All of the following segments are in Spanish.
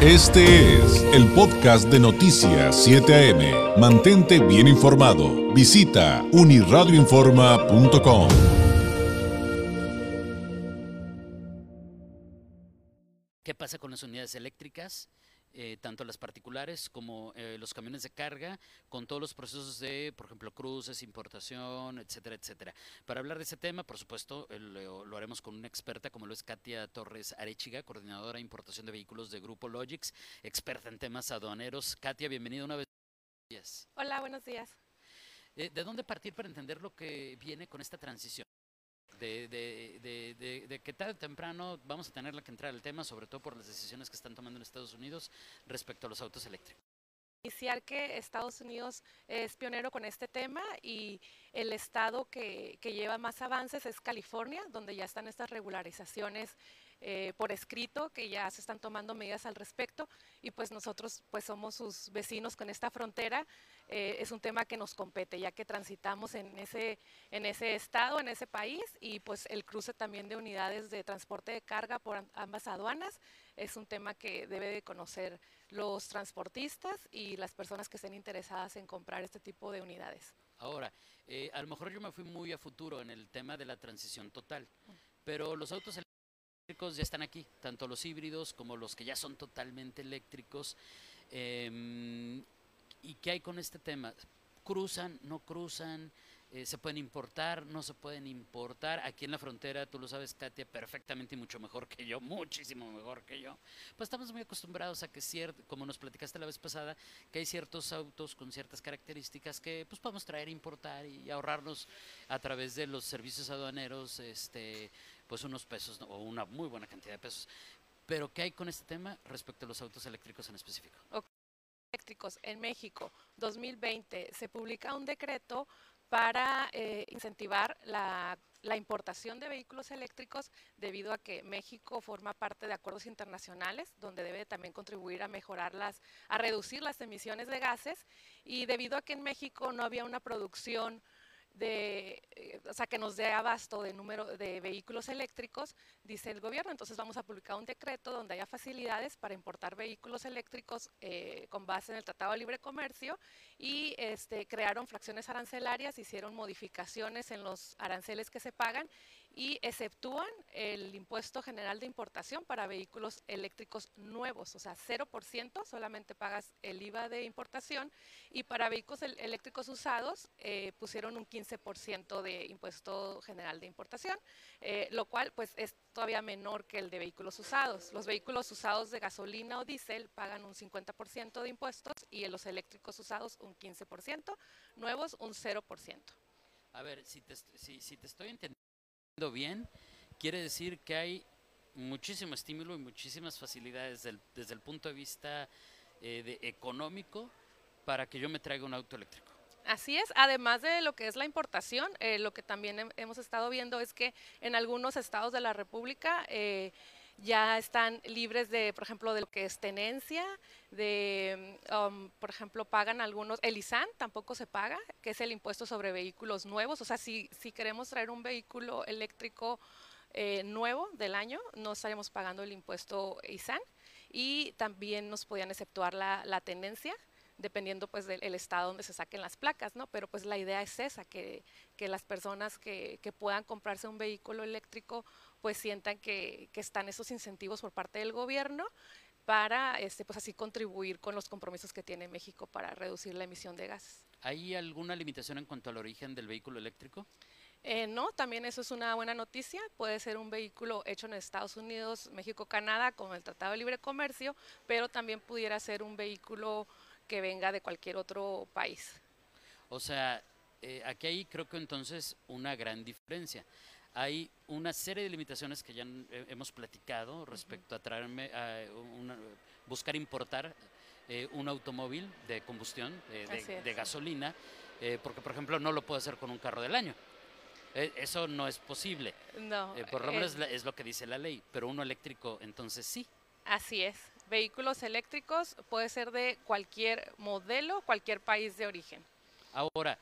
Este es el podcast de Noticias 7 AM. Mantente bien informado. Visita uniradioinforma.com. ¿Qué pasa con las unidades eléctricas? Eh, tanto las particulares como eh, los camiones de carga, con todos los procesos de, por ejemplo, cruces, importación, etcétera, etcétera. Para hablar de ese tema, por supuesto, eh, lo, lo, haremos con una experta como lo es Katia Torres Arechiga, coordinadora de importación de vehículos de Grupo Logix, experta en temas aduaneros. Katia, bienvenida una vez. Hola, buenos días. ¿De dónde partir para entender lo que viene con esta transición? De, de, de, de, que tarde o temprano vamos a tener que entrar al tema, sobre todo por las decisiones que están tomando en Estados Unidos respecto a los autos eléctricos. Iniciar que Estados Unidos es pionero con este tema y el estado que, que lleva más avances es California, donde ya están estas regularizaciones eh, por escrito, que ya se están tomando medidas al respecto y pues nosotros pues somos sus vecinos con esta frontera. Eh, es un tema que nos compete ya que transitamos en ese, en ese estado, en ese país y pues el cruce también de unidades de transporte de carga por ambas aduanas es un tema que debe de conocer los transportistas y las personas que estén interesadas en comprar este tipo de unidades. Ahora, eh, a lo mejor yo me fui muy a futuro en el tema de la transición total, pero los autos ya están aquí, tanto los híbridos como los que ya son totalmente eléctricos. Eh, ¿Y qué hay con este tema? ¿Cruzan? ¿No cruzan? Eh, ¿Se pueden importar? ¿No se pueden importar? Aquí en la frontera, tú lo sabes, Katia, perfectamente y mucho mejor que yo, muchísimo mejor que yo. Pues estamos muy acostumbrados a que, cierto, como nos platicaste la vez pasada, que hay ciertos autos con ciertas características que pues podemos traer, importar y ahorrarnos a través de los servicios aduaneros, este, pues unos pesos o una muy buena cantidad de pesos. Pero ¿qué hay con este tema respecto a los autos eléctricos en específico? Eléctricos en México 2020 se publica un decreto para eh, incentivar la, la, importación de vehículos eléctricos debido a que México forma parte de acuerdos internacionales donde debe también contribuir a mejorarlas, a reducir las emisiones de gases y debido a que en México no había una producción de, eh, o sea, que nos dé abasto de número de vehículos eléctricos, dice el gobierno. Entonces vamos a publicar un decreto donde haya facilidades para importar vehículos eléctricos eh, con base en el Tratado de Libre Comercio y este, crearon fracciones arancelarias, hicieron modificaciones en los aranceles que se pagan y exceptúan el impuesto general de importación para vehículos eléctricos nuevos, o sea, 0%, solamente pagas el IVA de importación y para vehículos eléctricos usados eh, pusieron un 15% de impuesto general de importación, eh, lo cual pues es todavía menor que el de vehículos usados. Los vehículos usados de gasolina o diésel pagan un 50% de impuestos y en los eléctricos usados un 15%, nuevos un 0%. A ver, si te, si, si te estoy entendiendo bien, quiere decir que hay muchísimo estímulo y muchísimas facilidades desde el punto de vista eh, de económico para que yo me traiga un auto eléctrico. Así es, además de lo que es la importación, eh, lo que también hemos estado viendo es que en algunos estados de la República eh, ya están libres de, por ejemplo, de lo que es tenencia, de, um, por ejemplo, pagan algunos, el ISAN tampoco se paga, que es el impuesto sobre vehículos nuevos, o sea, si, si queremos traer un vehículo eléctrico eh, nuevo del año, no estaríamos pagando el impuesto ISAN y también nos podían exceptuar la, la tenencia dependiendo pues del estado donde se saquen las placas, ¿no? Pero pues la idea es esa, que, que las personas que, que, puedan comprarse un vehículo eléctrico pues sientan que, que, están esos incentivos por parte del gobierno para este, pues así contribuir con los compromisos que tiene México para reducir la emisión de gases. ¿Hay alguna limitación en cuanto al origen del vehículo eléctrico? Eh, no, también eso es una buena noticia. Puede ser un vehículo hecho en Estados Unidos, México, Canadá, con el Tratado de Libre Comercio, pero también pudiera ser un vehículo que venga de cualquier otro país. O sea, eh, aquí hay creo que entonces una gran diferencia. Hay una serie de limitaciones que ya hemos platicado respecto a traerme, a buscar importar eh, un automóvil de combustión, de, de, gasolina, eh, porque por ejemplo no lo puedo hacer con un carro del año. eso no es posible. No. por lo menos es lo que dice la ley, pero uno eléctrico entonces sí. Así es. Vehículos eléctricos puede ser de cualquier modelo, cualquier país de origen. Ahora,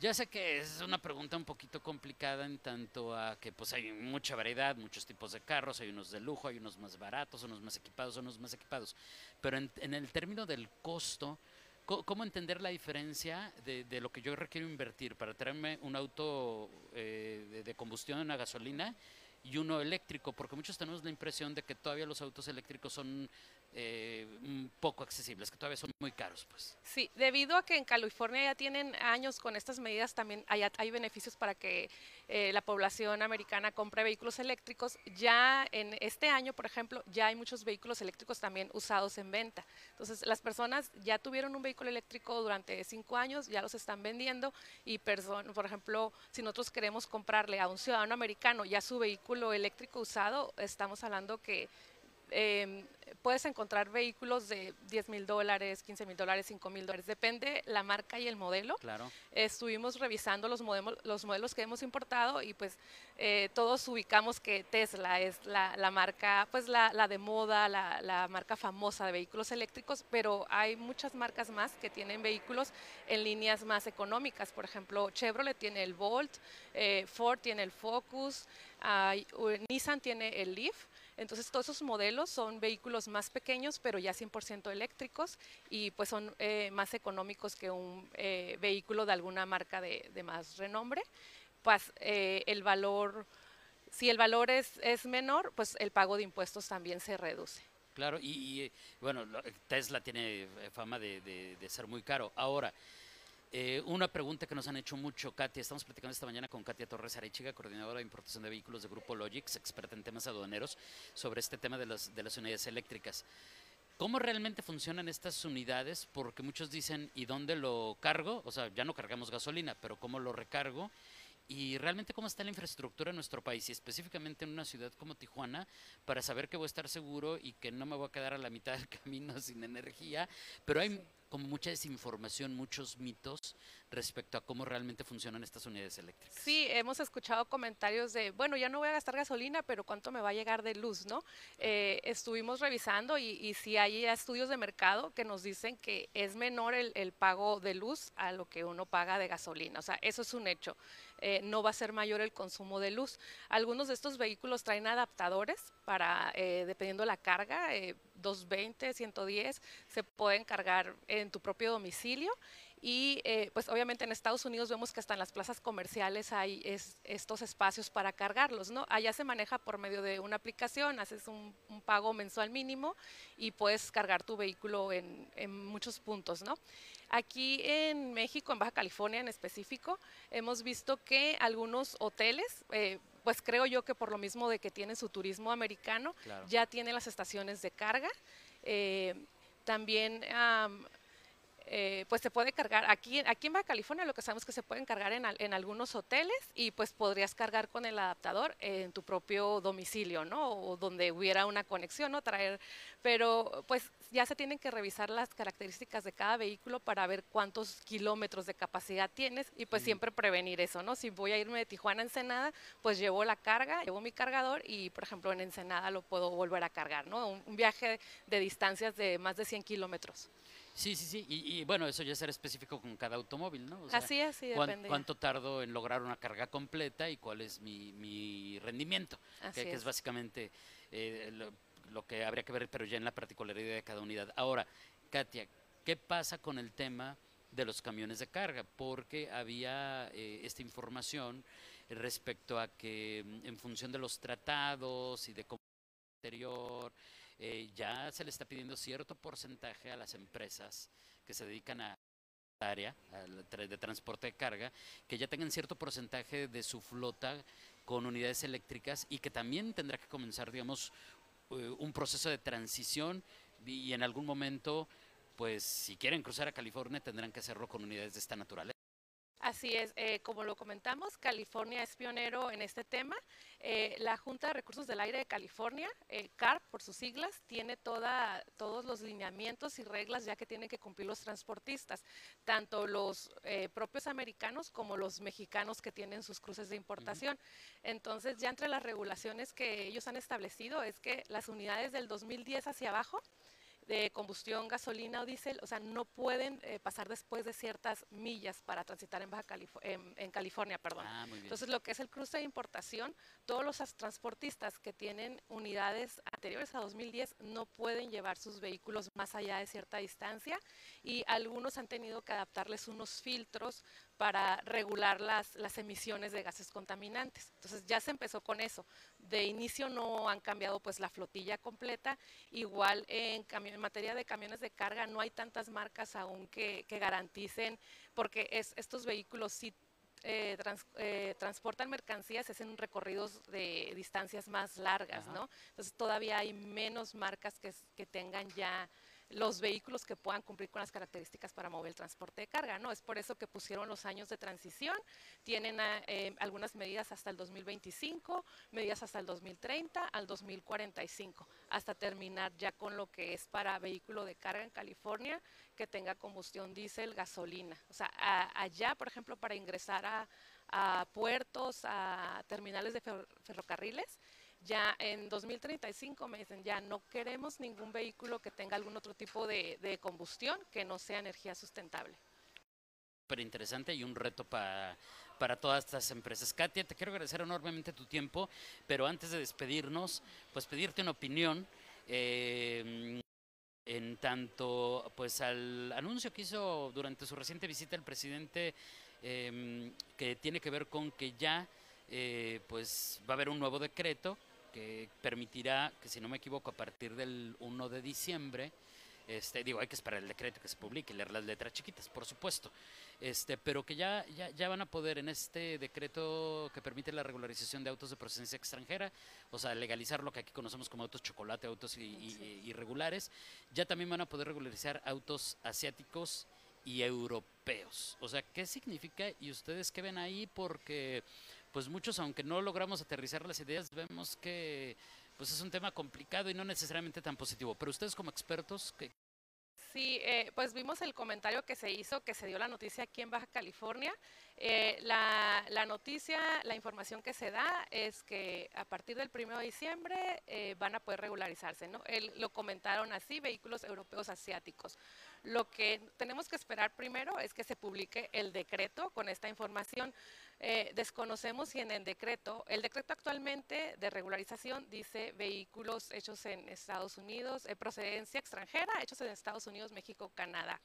Ya sé que es una pregunta un poquito complicada en tanto a que pues hay mucha variedad, muchos tipos de carros, hay unos de lujo, hay unos más baratos, unos más equipados, unos más equipados. Pero en, en el término del costo, co- ¿cómo entender la diferencia de, de lo que yo requiero invertir para traerme un auto eh, de, de combustión, una gasolina, y uno eléctrico? Porque muchos tenemos la impresión de que todavía los autos eléctricos son eh, un poco accesibles, que todavía son muy caros, pues. Sí, debido a que en California ya tienen años con estas medidas, también hay, hay beneficios para que eh, la población americana compre vehículos eléctricos. Ya en este año, por ejemplo, ya hay muchos vehículos eléctricos también usados en venta. Entonces, las personas ya tuvieron un vehículo eléctrico durante cinco años, ya los están vendiendo y, por ejemplo, si nosotros queremos comprarle a un ciudadano americano ya su vehículo eléctrico usado, estamos hablando que eh, puedes encontrar vehículos de 10 mil dólares, 15 mil dólares, 5 mil dólares, depende la marca y el modelo. Claro. Estuvimos revisando los, modemos- los modelos que hemos importado y pues eh, todos ubicamos que Tesla es la, la marca, pues la, la de moda, la, la marca famosa de vehículos eléctricos, pero hay muchas marcas más que tienen vehículos en líneas más económicas. Por ejemplo, Chevrolet tiene el Volt, eh, Ford tiene el Focus, Nissan tiene el Leaf. Entonces, todos esos modelos son vehículos más pequeños, pero ya 100% eléctricos y pues son eh, más económicos que un eh, vehículo de alguna marca de, más renombre. Pues eh, el valor, si el valor es, es menor, pues el pago de impuestos también se reduce. Claro, y, y, bueno, Tesla tiene eh, fama de- de ser muy caro. Ahora, eh, una pregunta que nos han hecho mucho, Katia, estamos platicando esta mañana con Katia Torres Arechiga, coordinadora de importación de vehículos de Grupo Logix, experta en temas aduaneros, sobre este tema de las, de las unidades eléctricas. ¿Cómo realmente funcionan estas unidades? Porque muchos dicen, ¿y dónde lo cargo? O sea, ya no cargamos gasolina, pero ¿cómo lo recargo? Y realmente cómo está la infraestructura en nuestro país y específicamente en una ciudad como Tijuana para saber que voy a estar seguro y que no me voy a quedar a la mitad del camino sin energía. Pero hay. Como mucha desinformación, muchos mitos respecto a cómo realmente funcionan estas unidades eléctricas. Sí, hemos escuchado comentarios de, bueno, ya no voy a gastar gasolina, pero ¿cuánto me va a llegar de luz, no? Eh, estuvimos revisando y, sí hay estudios de mercado que nos dicen que es menor el, el pago de luz a lo que uno paga de gasolina. O sea, eso es un hecho. Eh, no va a ser mayor el consumo de luz. Algunos de estos vehículos traen adaptadores para, eh, dependiendo la carga, eh, 220, 110, se pueden cargar en tu propio domicilio. Y eh, pues obviamente en Estados Unidos vemos que hasta en las plazas comerciales hay es- estos espacios para cargarlos, ¿no? Allá se maneja por medio de una aplicación, haces un, un pago mensual mínimo y puedes cargar tu vehículo en, en muchos puntos, ¿no? Aquí en México, en Baja California en específico, hemos visto que algunos hoteles, eh, pues creo yo que por lo mismo de que tienen su turismo americano, Claro. ya tienen las estaciones de carga. eh, también am, eh, pues se puede cargar, aquí, aquí en Baja California lo que sabemos es que se pueden cargar en, en algunos hoteles y pues podrías cargar con el adaptador en tu propio domicilio, ¿no? O donde hubiera una conexión, ¿no? Traer, pero pues ya se tienen que revisar las características de cada vehículo para ver cuántos kilómetros de capacidad tienes y pues siempre prevenir eso, ¿no? Si voy a irme de Tijuana a Ensenada, pues llevo la carga, llevo mi cargador y por ejemplo en Ensenada lo puedo volver a cargar, ¿no? Un, un viaje de distancias de más de 100 kilómetros. Sí, sí, sí. Y, y, bueno, eso ya será específico con cada automóvil, ¿no? O sea, Así es, sí, cuán- depende. ¿Cuánto tardo en lograr una carga completa y cuál es mi, mi rendimiento? Así que, que es es. básicamente eh, lo, lo que habría que ver, pero ya en la particularidad de cada unidad. Ahora, Katia, ¿qué pasa con el tema de los camiones de carga? Porque había eh, esta información respecto a que mm, en función de los tratados y de cómo exterior, eh, ya se le está pidiendo cierto porcentaje a las empresas que se dedican a área de transporte de carga, que ya tengan cierto porcentaje de su flota con unidades eléctricas y que también tendrá que comenzar, digamos, eh, un proceso de transición y en algún momento, pues si quieren cruzar a California tendrán que hacerlo con unidades de esta naturaleza. Así es, eh, como lo comentamos, California es pionero en este tema. Eh, la Junta de Recursos del Aire de California, eh, CARP por sus siglas, tiene toda, todos los lineamientos y reglas ya que tienen que cumplir los transportistas, tanto los eh, propios americanos como los mexicanos que tienen sus cruces de importación. Entonces, ya entre las regulaciones que ellos han establecido es que las unidades del 2010 hacia abajo de combustión, gasolina o diésel, o sea, no pueden eh, pasar después de ciertas millas para transitar en, Baja en, California. Perdón. Ah, Entonces, lo que es el cruce de importación, todos los transportistas que tienen unidades anteriores a 2010 no pueden llevar sus vehículos más allá de cierta distancia y algunos han tenido que adaptarles unos filtros para regular las, las emisiones de gases contaminantes. Entonces ya se empezó con eso. De inicio no han cambiado pues la flotilla completa. Igual en, en materia de camiones de carga no hay tantas marcas aún que, que garanticen, porque es, estos vehículos sí eh, eh, transportan mercancías es en recorridos de distancias más largas, ¿no? Entonces todavía hay menos marcas que, que tengan ya los vehículos que puedan cumplir con las características para mover el transporte de carga, ¿no? Es por eso que pusieron los años de transición, tienen ah, eh, algunas medidas hasta el 2025, medidas hasta el 2030, al 2045, hasta terminar ya con lo que es para vehículo de carga en California que tenga combustión diésel, gasolina. O sea, allá, por ejemplo, para ingresar a, puertos, a terminales de ferrocarriles, ya en 2035 me dicen, ya no queremos ningún vehículo que tenga algún otro tipo de, combustión que no sea energía sustentable. Súper interesante y un reto para, para todas estas empresas. Katia, te quiero agradecer enormemente tu tiempo, pero antes de despedirnos, pues pedirte una opinión. Eh, en tanto pues al anuncio que hizo durante su reciente visita el presidente eh, que tiene que ver con que ya eh, pues va a haber un nuevo decreto que permitirá que, si no me equivoco, a partir del 1 de diciembre, este, digo, hay que esperar el decreto que se publique y leer las letras chiquitas, por supuesto, este, pero que ya, ya, ya, van a poder en este decreto que permite la regularización de autos de procedencia extranjera, o sea, legalizar lo que aquí conocemos como autos chocolate, autos irregulares, ya también van a poder regularizar autos asiáticos y europeos. O sea, ¿qué significa? ¿Y ustedes qué ven ahí? Porque pues muchos, aunque no logramos aterrizar las ideas, vemos que pues es un tema complicado y no necesariamente tan positivo. Pero ustedes como expertos, ¿qué, Sí, eh, pues vimos el comentario que se hizo, que se dio la noticia aquí en Baja California. Eh, la, noticia, la información que se da es que a partir del 1 de diciembre eh, van a poder regularizarse, ¿no? lo comentaron así, vehículos europeos asiáticos. Lo que tenemos que esperar primero es que se publique el decreto con esta información. Eh, desconocemos si en el decreto, el decreto actualmente de regularización dice vehículos hechos en Estados Unidos, eh, procedencia extranjera, hechos en Estados Unidos, México, Canadá.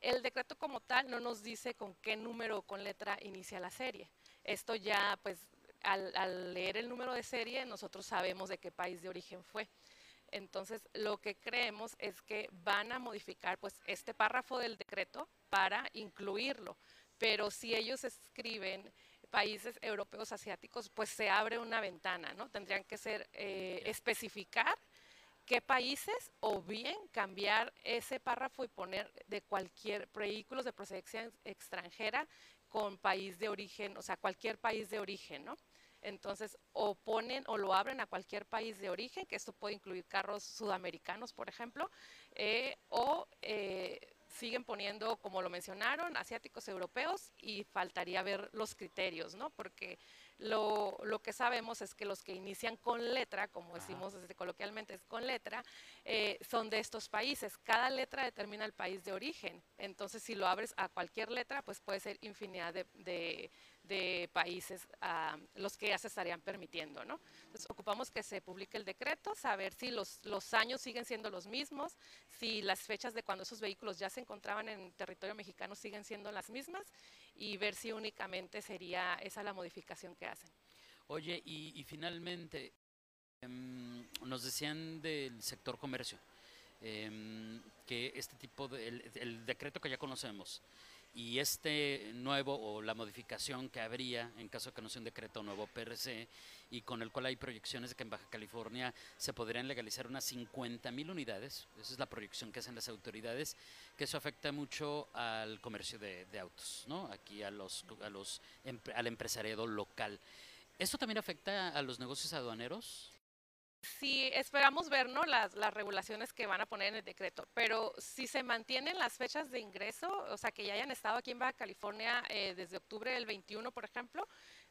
El decreto como tal no nos dice con qué número o con letra inicia la serie. Esto ya, pues, al, al leer el número de serie, nosotros sabemos de qué país de origen fue. Entonces, lo que creemos es que van a modificar pues este párrafo del decreto para incluirlo, pero si ellos escriben países europeos asiáticos, pues se abre una ventana, ¿no? Tendrían que ser eh, especificar qué países o bien cambiar ese párrafo y poner de cualquier vehículos de procedencia extranjera con país de origen, o sea, cualquier país de origen, ¿no? Entonces, o ponen o lo abren a cualquier país de origen, que esto puede incluir carros sudamericanos, por ejemplo, eh, o eh, siguen poniendo, como lo mencionaron, asiáticos europeos y faltaría ver los criterios, ¿no? Porque lo, lo, que sabemos es que los que inician con letra, como decimos desde coloquialmente, es con letra, eh, son de estos países. Cada letra determina el país de origen. Entonces, si lo abres a cualquier letra, pues puede ser infinidad de de países a los que ya se estarían permitiendo. ¿no? Entonces, ocupamos que se publique el decreto, saber si los, los años siguen siendo los mismos, si las fechas de cuando esos vehículos ya se encontraban en territorio mexicano siguen siendo las mismas y ver si únicamente sería esa la modificación que hacen. Oye, y, finalmente, em, nos decían del sector comercio, em, que este tipo de, el decreto que ya conocemos, y este nuevo o la modificación que habría en caso de que no sea un decreto nuevo PRC y con el cual hay proyecciones de que en Baja California se podrían legalizar unas 50 mil unidades, esa es la proyección que hacen las autoridades, que eso afecta mucho al comercio de, autos, ¿no? aquí a los, a los, al empresariado local. ¿Esto también afecta a los negocios aduaneros? Sí esperamos ver ¿no? las, las, regulaciones que van a poner en el decreto, pero si se mantienen las fechas de ingreso, o sea, que ya hayan estado aquí en Baja California eh, desde octubre del 21, por ejemplo,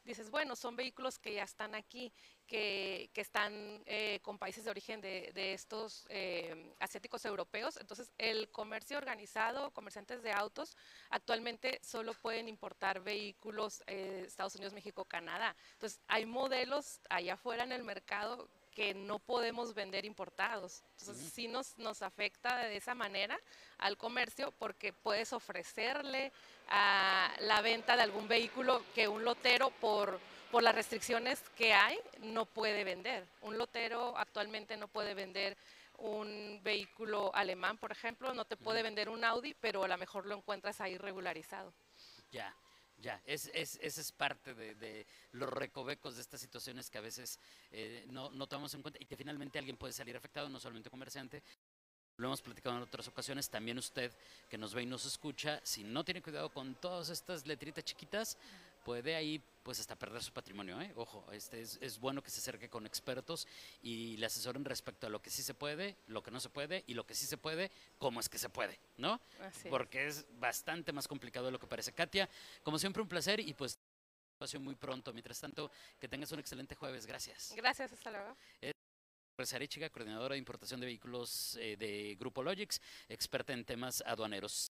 dices, bueno, son vehículos que ya están aquí, que, que están eh, con países de origen de, de estos eh, asiáticos europeos. Entonces, el comercio organizado, comerciantes de autos, actualmente solo pueden importar vehículos eh, Estados Unidos, México, Canadá. Entonces, hay modelos allá afuera en el mercado que no podemos vender importados. Entonces, sí nos, nos afecta de esa manera al comercio porque puedes ofrecerle a la venta de algún vehículo que un lotero por, por las restricciones que hay no puede vender. Un lotero actualmente no puede vender un vehículo alemán, por ejemplo, no te puede vender un Audi, pero a lo mejor lo encuentras ahí regularizado. Ya. Ya, es, es, esa es parte de, de, los recovecos de estas situaciones que a veces eh, no, no tomamos en cuenta y que finalmente alguien puede salir afectado, no solamente comerciante, lo hemos platicado en otras ocasiones, también usted que nos ve y nos escucha, si no tiene cuidado con todas estas letritas chiquitas, puede ahí pues hasta perder su patrimonio. ¿eh? Ojo, este es, es, bueno que se acerque con expertos y le asesoren respecto a lo que sí se puede, lo que no se puede y lo que sí se puede, cómo es que se puede, ¿no? Así Porque es bastante más complicado de lo que parece. Katia, como siempre un placer y pues espacio muy pronto. Mientras tanto, que tengas un excelente jueves. Gracias. Gracias, hasta luego. Chica, coordinadora de importación de vehículos eh, de Grupo Logix, experta en temas aduaneros.